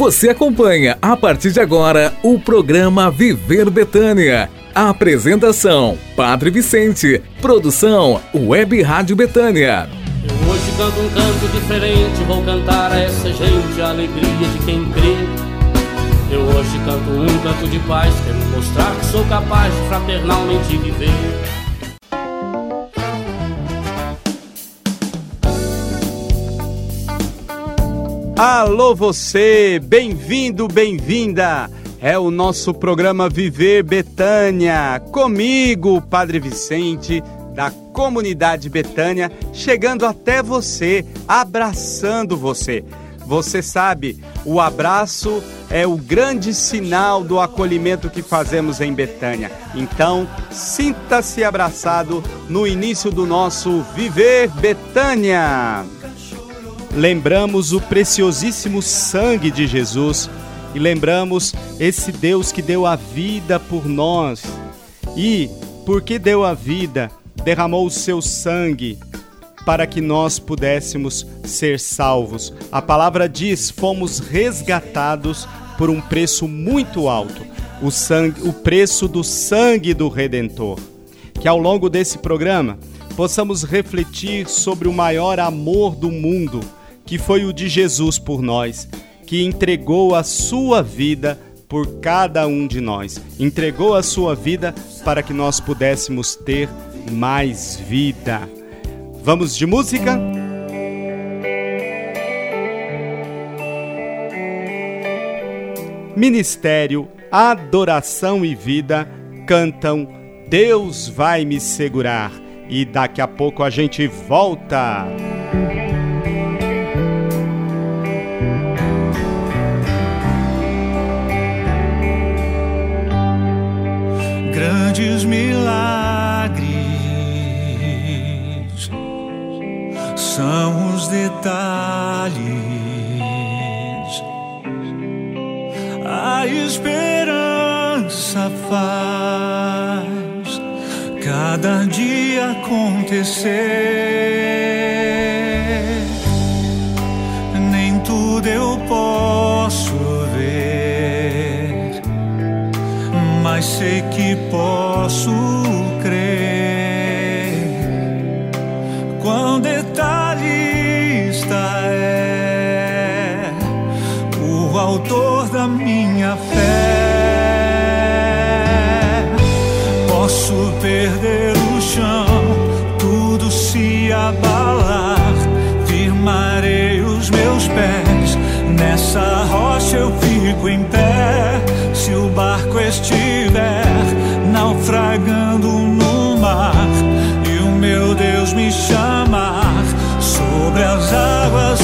Você acompanha a partir de agora o programa Viver Betânia. Apresentação: Padre Vicente. Produção: Web Rádio Betânia. Eu hoje canto um canto diferente, vou cantar a essa gente a alegria de quem crê. Eu hoje canto um canto de paz, quero mostrar que sou capaz de fraternalmente viver. Alô você, bem-vindo, bem-vinda. É o nosso programa Viver Betânia. Comigo, Padre Vicente, da comunidade Betânia, chegando até você, abraçando você. Você sabe, o abraço é o grande sinal do acolhimento que fazemos em Betânia. Então, sinta-se abraçado no início do nosso Viver Betânia lembramos o preciosíssimo sangue de Jesus e lembramos esse Deus que deu a vida por nós. E, porque deu a vida, derramou o seu sangue para que nós pudéssemos ser salvos. A palavra diz: fomos resgatados por um preço muito alto, o sangue, o preço do sangue do redentor. Que ao longo desse programa possamos refletir sobre o maior amor do mundo que foi o de Jesus por nós, que entregou a sua vida por cada um de nós. Entregou a sua vida para que nós pudéssemos ter mais vida. Vamos de música? Ministério, Adoração e Vida cantam Deus vai me segurar. E daqui a pouco a gente volta. São os detalhes. A esperança faz cada dia acontecer. Nem tudo eu posso mas sei que posso me chamar sobre as águas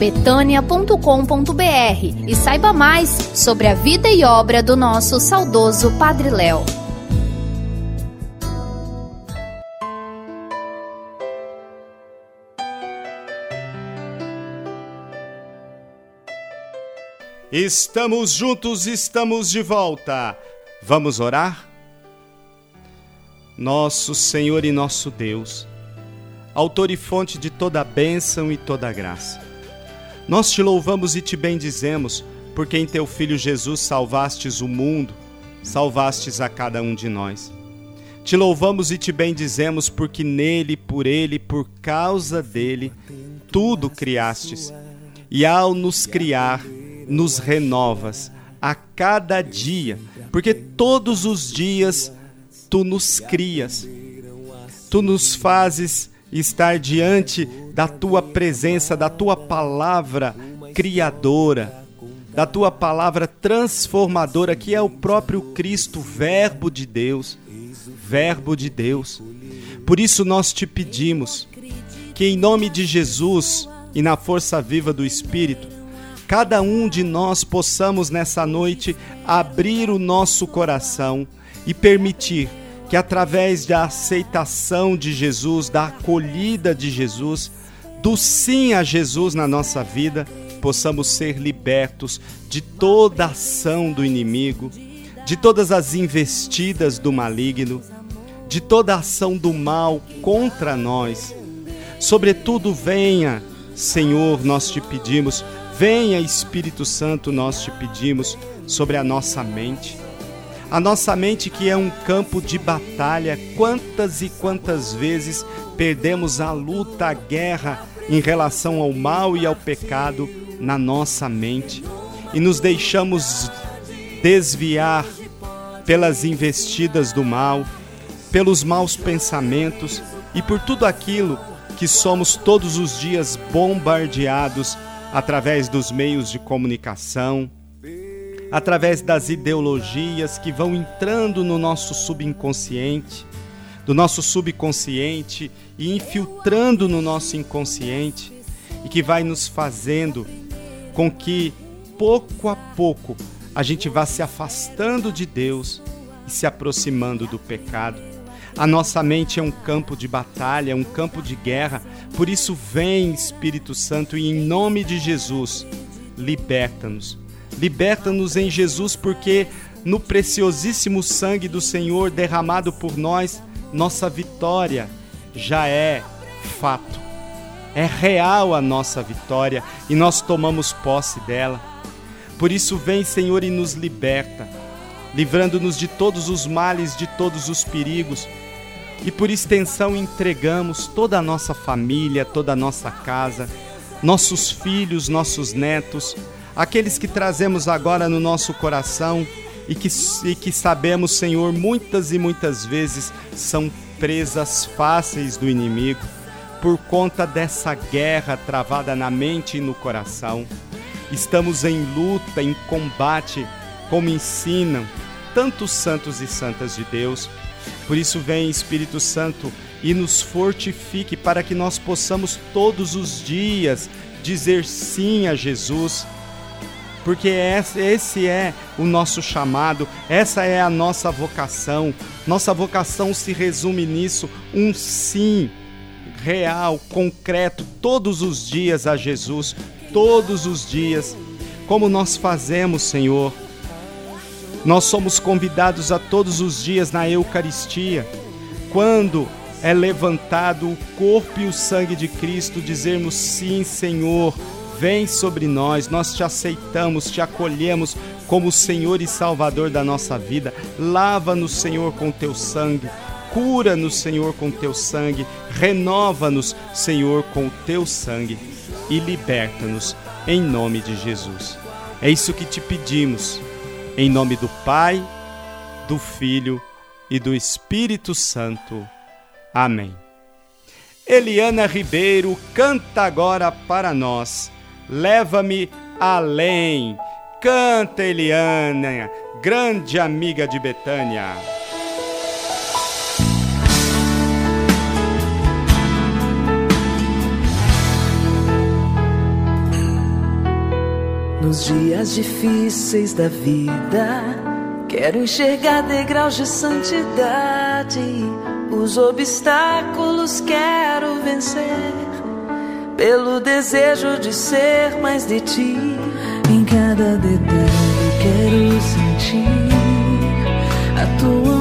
betânia.com.br e saiba mais sobre a vida e obra do nosso saudoso Padre Léo. Estamos juntos, estamos de volta. Vamos orar? Nosso Senhor e nosso Deus, Autor e fonte de toda a bênção e toda a graça. Nós te louvamos e te bendizemos, porque em teu Filho Jesus salvastes o mundo, salvastes a cada um de nós. Te louvamos e te bendizemos, porque nele, por ele, por causa dele, tudo criastes. E ao nos criar, nos renovas a cada dia, porque todos os dias tu nos crias. Tu nos fazes estar diante da tua presença, da tua palavra criadora, da tua palavra transformadora, que é o próprio Cristo, Verbo de Deus. Verbo de Deus. Por isso nós te pedimos que, em nome de Jesus e na força viva do Espírito, cada um de nós possamos nessa noite abrir o nosso coração e permitir que através da aceitação de Jesus, da acolhida de Jesus, do sim a Jesus na nossa vida, possamos ser libertos de toda ação do inimigo, de todas as investidas do maligno, de toda ação do mal contra nós. Sobretudo, venha, Senhor, nós te pedimos, venha, Espírito Santo, nós te pedimos, sobre a nossa mente a nossa mente que é um campo de batalha, quantas e quantas vezes perdemos a luta, a guerra em relação ao mal e ao pecado na nossa mente. E nos deixamos desviar pelas investidas do mal, pelos maus pensamentos e por tudo aquilo que somos todos os dias bombardeados através dos meios de comunicação, através das ideologias que vão entrando no nosso subconsciente, do nosso subconsciente e infiltrando no nosso inconsciente e que vai nos fazendo com que pouco a pouco a gente vá se afastando de Deus e se aproximando do pecado. A nossa mente é um campo de batalha, um campo de guerra, por isso vem Espírito Santo e em nome de Jesus, liberta-nos Liberta-nos em Jesus, porque no preciosíssimo sangue do Senhor derramado por nós, nossa vitória já é fato. É real a nossa vitória e nós tomamos posse dela. Por isso, vem, Senhor, e nos liberta, livrando-nos de todos os males, de todos os perigos. E por extensão, entregamos toda a nossa família, toda a nossa casa, nossos filhos, nossos netos, aqueles que trazemos agora no nosso coração e que, e que sabemos, Senhor, muitas e muitas vezes são presas fáceis do inimigo por conta dessa guerra travada na mente e no coração. Estamos em luta, em combate, como ensinam tantos santos e santas de Deus. Por isso, vem Espírito Santo e nos fortifique para que nós possamos todos os dias dizer sim a Jesus porque esse é o nosso chamado, essa é a nossa vocação. Nossa vocação se resume nisso: um sim real, concreto, todos os dias a Jesus, todos os dias, como nós fazemos, Senhor. Nós somos convidados a todos os dias na Eucaristia, quando é levantado o corpo e o sangue de Cristo, dizermos sim, Senhor, vem sobre nós, nós te aceitamos, te acolhemos como Senhor e Salvador da nossa vida. Lava-nos, Senhor, com teu sangue. Cura-nos, Senhor, com teu sangue. Renova-nos, Senhor, com teu sangue. E liberta-nos, em nome de Jesus. É isso que te pedimos, em nome do Pai, do Filho e do Espírito Santo. Amém. Eliana Ribeiro canta agora para nós. Leva-me além. Canta, Eliana, grande amiga de Betânia. Nos dias difíceis da vida, quero enxergar degraus de santidade. Os obstáculos quero vencer, pelo desejo de ser mais de ti. Em cada detalhe quero sentir a tua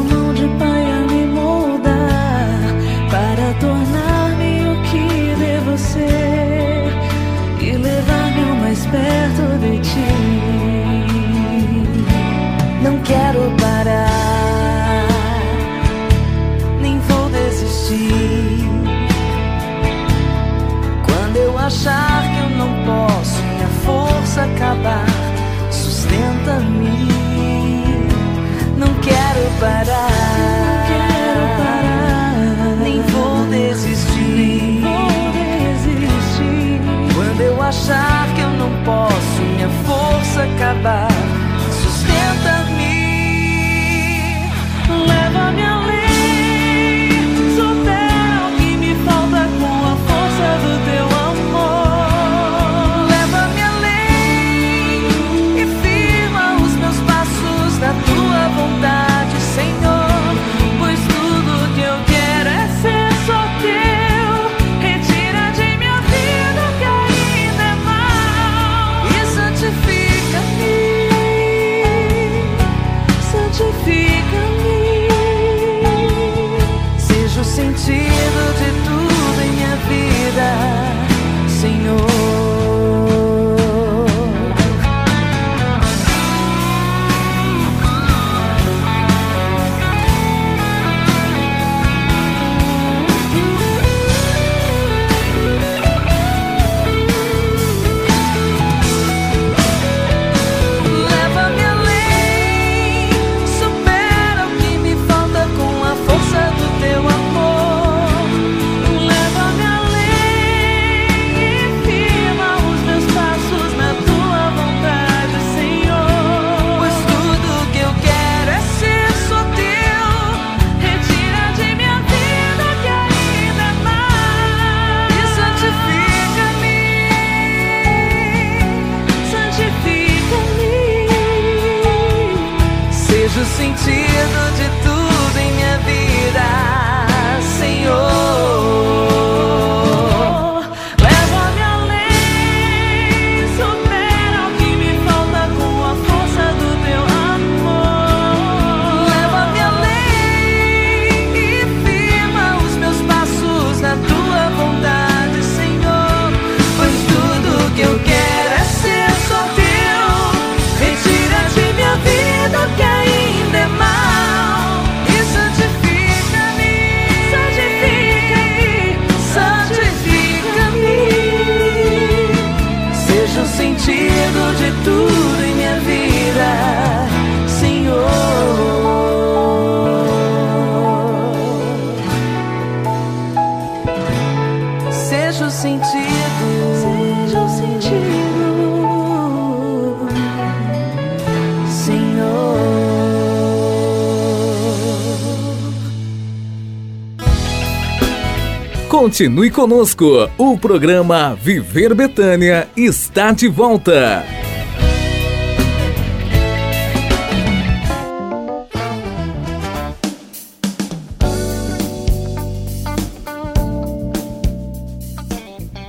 Continue conosco. O programa Viver Betânia está de volta.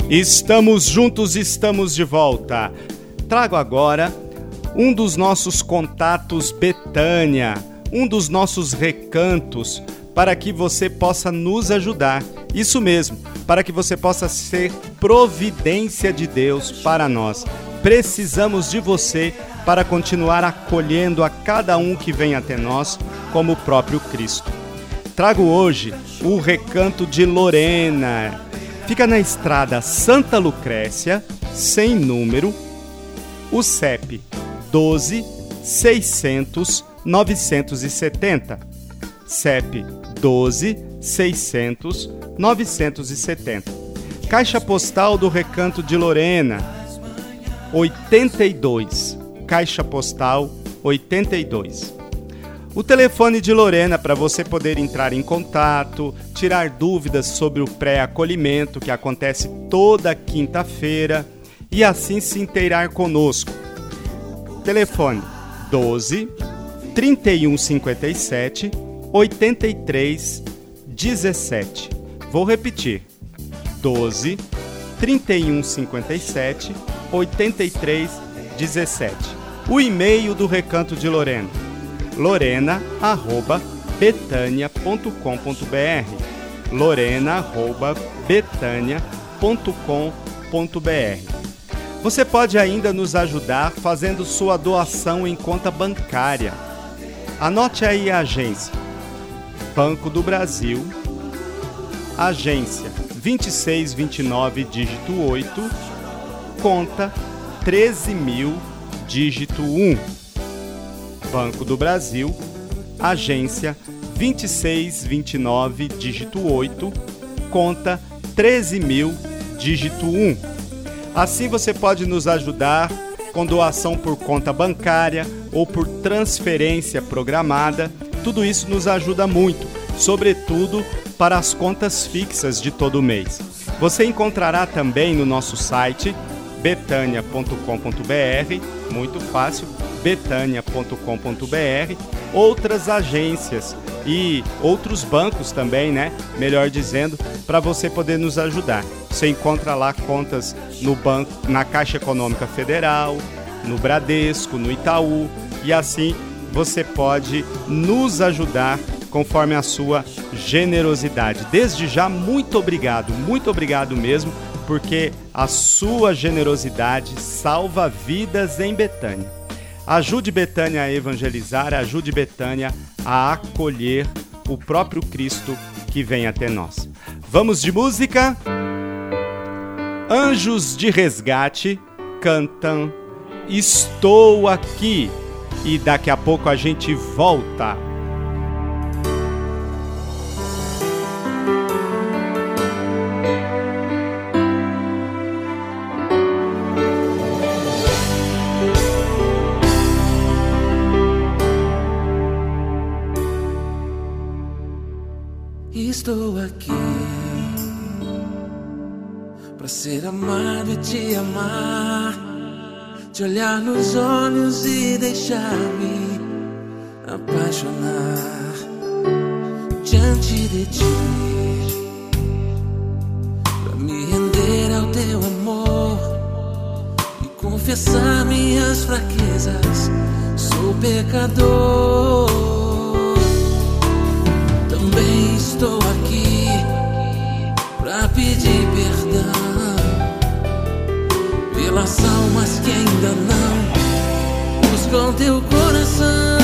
Estamos juntos, estamos de volta. Trago agora um dos nossos contatos Betânia, um dos nossos recantos, para que você possa nos ajudar. Isso mesmo, para que você possa ser providência de Deus para nós. Precisamos de você para continuar acolhendo a cada um que vem até nós, como o próprio Cristo. Trago hoje o recanto de Lorena Fica na estrada Santa Lucrécia, sem número, o CEP 12 600 970. CEP 12 600 970. Caixa Postal do Recanto de Lorena 82. Caixa Postal 82. O telefone de Lorena para você poder entrar em contato, tirar dúvidas sobre o pré-acolhimento que acontece toda quinta-feira e assim se inteirar conosco. Telefone 12 3157 83 17. Vou repetir. 12 3157 83 17. O e-mail do Recanto de Lorena lorena@betania.com.br lorena@betania.com.br Você pode ainda nos ajudar fazendo sua doação em conta bancária. Anote aí a agência: Banco do Brasil, agência 2629 dígito 8, conta 13000 dígito 1. Banco do Brasil, agência 2629, dígito 8, conta 13000, dígito 1. Assim você pode nos ajudar com doação por conta bancária ou por transferência programada. Tudo isso nos ajuda muito, sobretudo para as contas fixas de todo mês. Você encontrará também no nosso site betania.com.br, muito fácil, betania.com.br, outras agências e outros bancos também, né? Melhor dizendo, para você poder nos ajudar. Você encontra lá contas no banco, na Caixa Econômica Federal, no Bradesco, no Itaú e assim você pode nos ajudar conforme a sua generosidade. Desde já, muito obrigado, muito obrigado mesmo, porque a sua generosidade salva vidas em Betânia. Ajude Betânia a evangelizar, ajude Betânia a acolher o próprio Cristo que vem até nós. Vamos de música? Anjos de Resgate cantam Estou aqui e daqui a pouco a gente volta. Estou aqui para ser amado e te amar, te olhar nos olhos e deixar-me apaixonar diante de ti, me render ao teu amor e confessar minhas fraquezas. Sou pecador. Estou aqui pra pedir perdão pelas almas que ainda não buscam teu coração.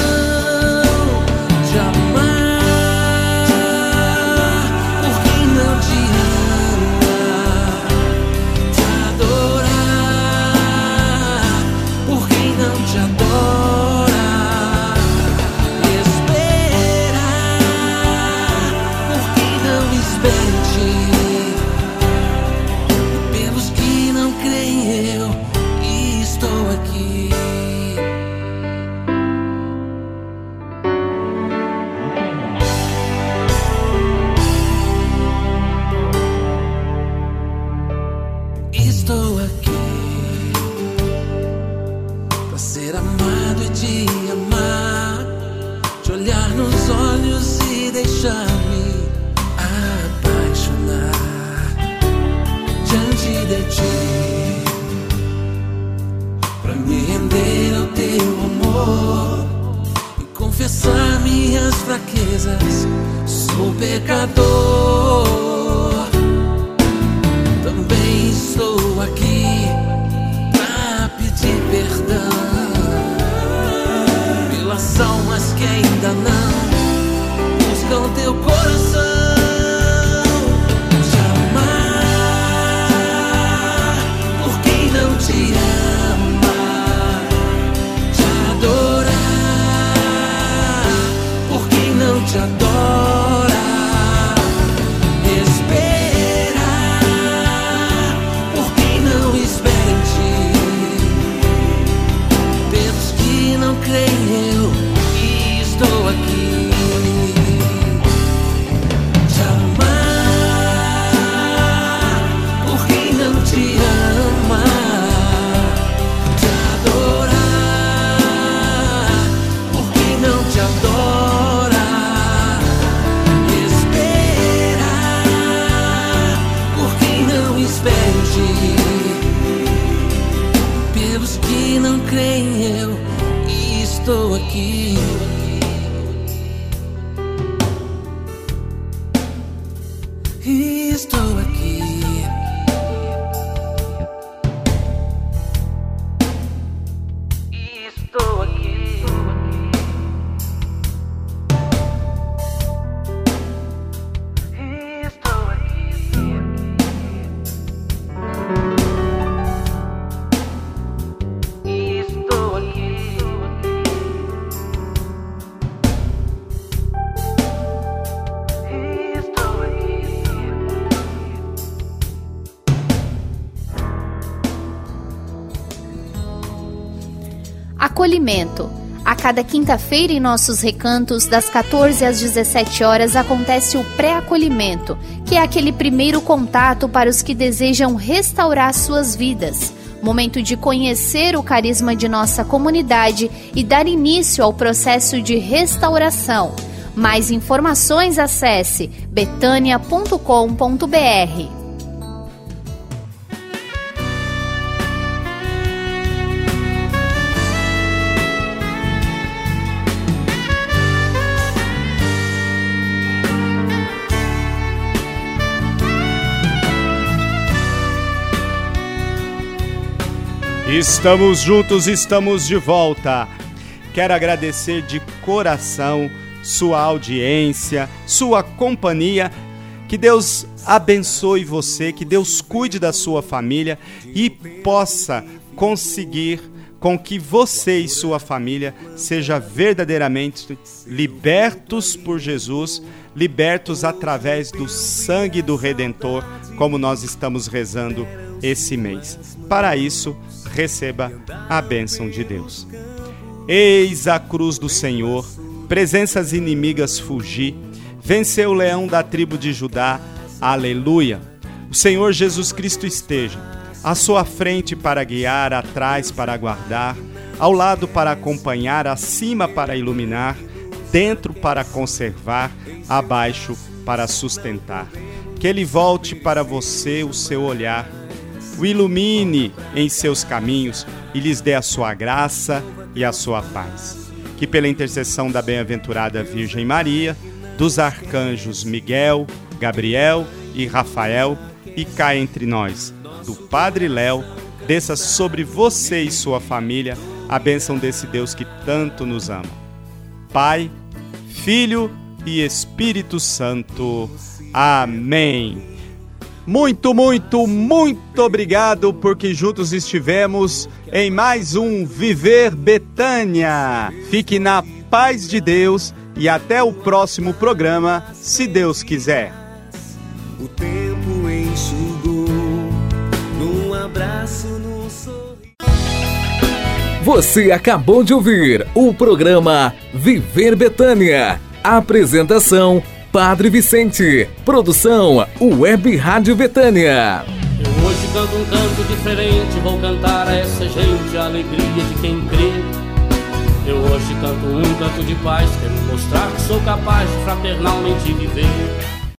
Pecador. Acolhimento. A cada quinta-feira em nossos recantos, das 14 às 17 horas, acontece o pré-acolhimento, que é aquele primeiro contato para os que desejam restaurar suas vidas. Momento de conhecer o carisma de nossa comunidade e dar início ao processo de restauração. Mais informações acesse betania.com.br. Estamos juntos, estamos de volta. Quero agradecer de coração sua audiência, sua companhia. Que Deus abençoe você, que Deus cuide da sua família e possa conseguir com que você e sua família seja verdadeiramente libertos por Jesus, libertos através do sangue do redentor, como nós estamos rezando esse mês. Para isso, receba a bênção de Deus. Eis a cruz do Senhor, presenças inimigas fugir, venceu o leão da tribo de Judá, aleluia. O Senhor Jesus Cristo esteja à sua frente para guiar, atrás para guardar, ao lado para acompanhar, acima para iluminar, dentro para conservar, abaixo para sustentar. Que ele volte para você o seu olhar, o ilumine em seus caminhos e lhes dê a sua graça e a sua paz. Que pela intercessão da bem-aventurada Virgem Maria, dos arcanjos Miguel, Gabriel e Rafael, e cá entre nós, do Padre Léo, desça sobre você e sua família a bênção desse Deus que tanto nos ama. Pai, Filho e Espírito Santo. Amém. Muito, muito, muito obrigado porque juntos estivemos em mais um Viver Betânia. Fique na paz de Deus e até o próximo programa, se Deus quiser. O tempo enxugou num abraço, num sorriso. Você acabou de ouvir o programa Viver Betânia. Apresentação Padre Vicente. Produção Web Rádio Betânia. Eu hoje canto um canto diferente, vou cantar a essa gente a alegria de quem crê. Eu hoje canto um canto de paz, quero mostrar que sou capaz de fraternalmente viver.